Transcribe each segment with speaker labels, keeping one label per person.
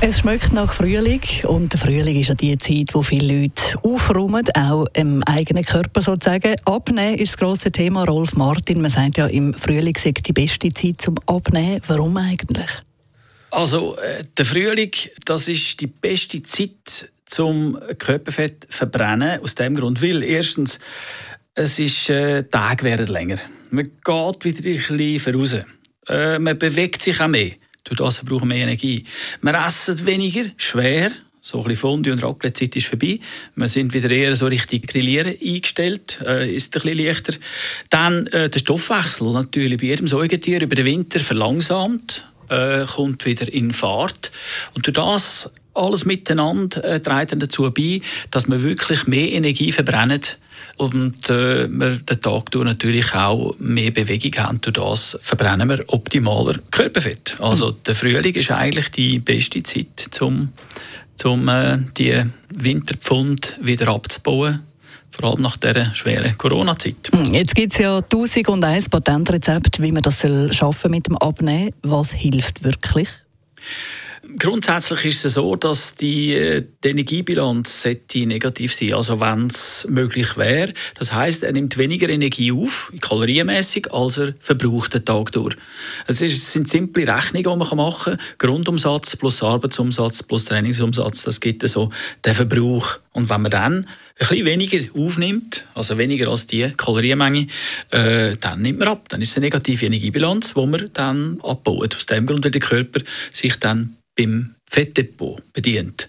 Speaker 1: Es schmeckt nach Frühling und der Frühling ist ja die Zeit, wo viele Leute aufräumen, auch im eigenen Körper sozusagen. Abnehmen ist das grosse Thema. Rolf Martin, man sagt ja, im Frühling sei die beste Zeit zum Abnehmen. Warum eigentlich?
Speaker 2: Also äh, der Frühling, das ist die beste Zeit zum Körperfett verbrennen. Aus dem Grund, weil erstens es ist äh, Tage werden länger. Man geht wieder ein bisschen voraus. Äh, man bewegt sich auch mehr. Durch das brauchen wir mehr Energie. Wir essen weniger, schwer. So ein bisschen Fondue und Raclette-Zeit ist vorbei. Wir sind wieder eher so richtig Grillieren eingestellt. Äh, ist ein bisschen leichter. Dann äh, der Stoffwechsel natürlich bei jedem Säugetier über den Winter verlangsamt, äh, kommt wieder in Fahrt. Und durch das alles miteinander äh, trägt dann dazu bei, dass wir wirklich mehr Energie verbrennen und äh, wir den Tag durch natürlich auch mehr Bewegung haben. Durch das verbrennen wir optimaler Körperfett. Also mhm. der Frühling ist eigentlich die beste Zeit, um zum, äh, die Winterpfund wieder abzubauen vor allem nach dieser schweren Corona-Zeit.
Speaker 1: Hm, jetzt gibt es ja 1001 Patentrezept, wie man das schaffen mit dem Abnehmen. Was hilft wirklich?
Speaker 2: Grundsätzlich ist es so, dass die, äh, die Energiebilanz negativ sein Also wenn es möglich wäre. Das heißt, er nimmt weniger Energie auf, kalorienmäßig, als er verbraucht den Tag durch. Es, ist, es sind simple Rechnungen, die man machen kann. Grundumsatz plus Arbeitsumsatz plus Trainingsumsatz, das gibt so den Verbrauch. Und wenn man dann ein bisschen weniger aufnimmt, also weniger als die Kalorienmenge, äh, dann nimmt man ab. Dann ist es eine negative Energiebilanz, die man dann abbaut. Aus dem Grund, weil der Körper sich dann beim Fettdepot bedient.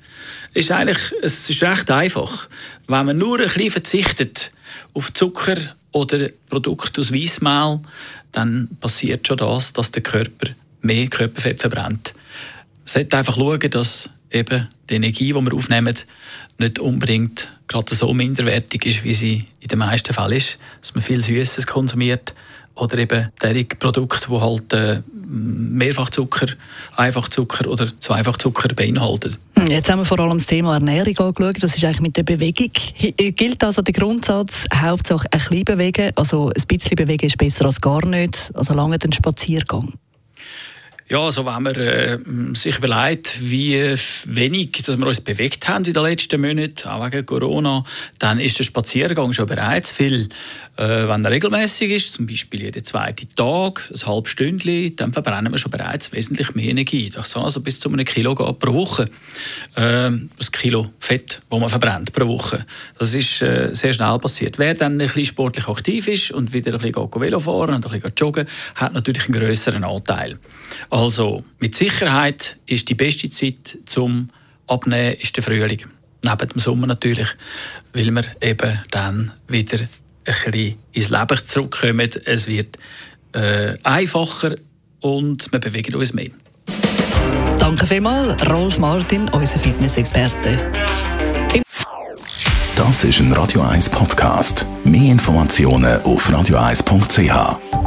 Speaker 2: Ist eigentlich, es ist recht einfach. Wenn man nur ein bisschen verzichtet auf Zucker oder Produkte aus Weissmehl, dann passiert schon das, dass der Körper mehr Körperfett verbrennt. Man sollte einfach schauen, dass eben die Energie, die wir aufnehmen, nicht unbedingt gerade so minderwertig ist, wie sie in den meisten Fällen ist. Dass man viel Süßes konsumiert oder eben derige Produkte, die halt äh, Mehrfachzucker, Einfachzucker oder Zweifachzucker beinhalten.
Speaker 1: Hm, jetzt haben wir vor allem das Thema Ernährung angeschaut. Das ist eigentlich mit der Bewegung. Äh, gilt also der Grundsatz, Hauptsache ein bisschen bewegen, also ein bisschen bewegen ist besser als gar nicht, also lange den Spaziergang?
Speaker 2: Ja, also wenn man äh, sich überlegt, wie wenig dass wir uns bewegt haben in den letzten Monaten, auch wegen Corona, dann ist der Spaziergang schon bereits viel. Äh, wenn er regelmäßig ist, zum Beispiel jeden zweiten Tag, ein halbes Stündchen, dann verbrennen wir schon bereits wesentlich mehr Energie. Das kann also bis zu einem Kilo gehen pro Woche. Äh, das Kilo Fett, das man verbrennt pro Woche. Das ist äh, sehr schnell passiert. Wer dann ein bisschen sportlich aktiv ist und wieder ein bisschen Velo fahren und ein bisschen joggen, hat natürlich einen größeren Anteil. Also mit Sicherheit ist die beste Zeit zum Abnehmen ist der Frühling. Neben dem Sommer natürlich, weil wir eben dann wieder ein bisschen ins Leben zurückkommen. Es wird äh, einfacher und wir bewegen uns mehr.
Speaker 1: Danke vielmals, Rolf Martin, unser Fitnessexperte.
Speaker 3: Das ist ein Radio 1 Podcast. Mehr Informationen auf radio1.ch.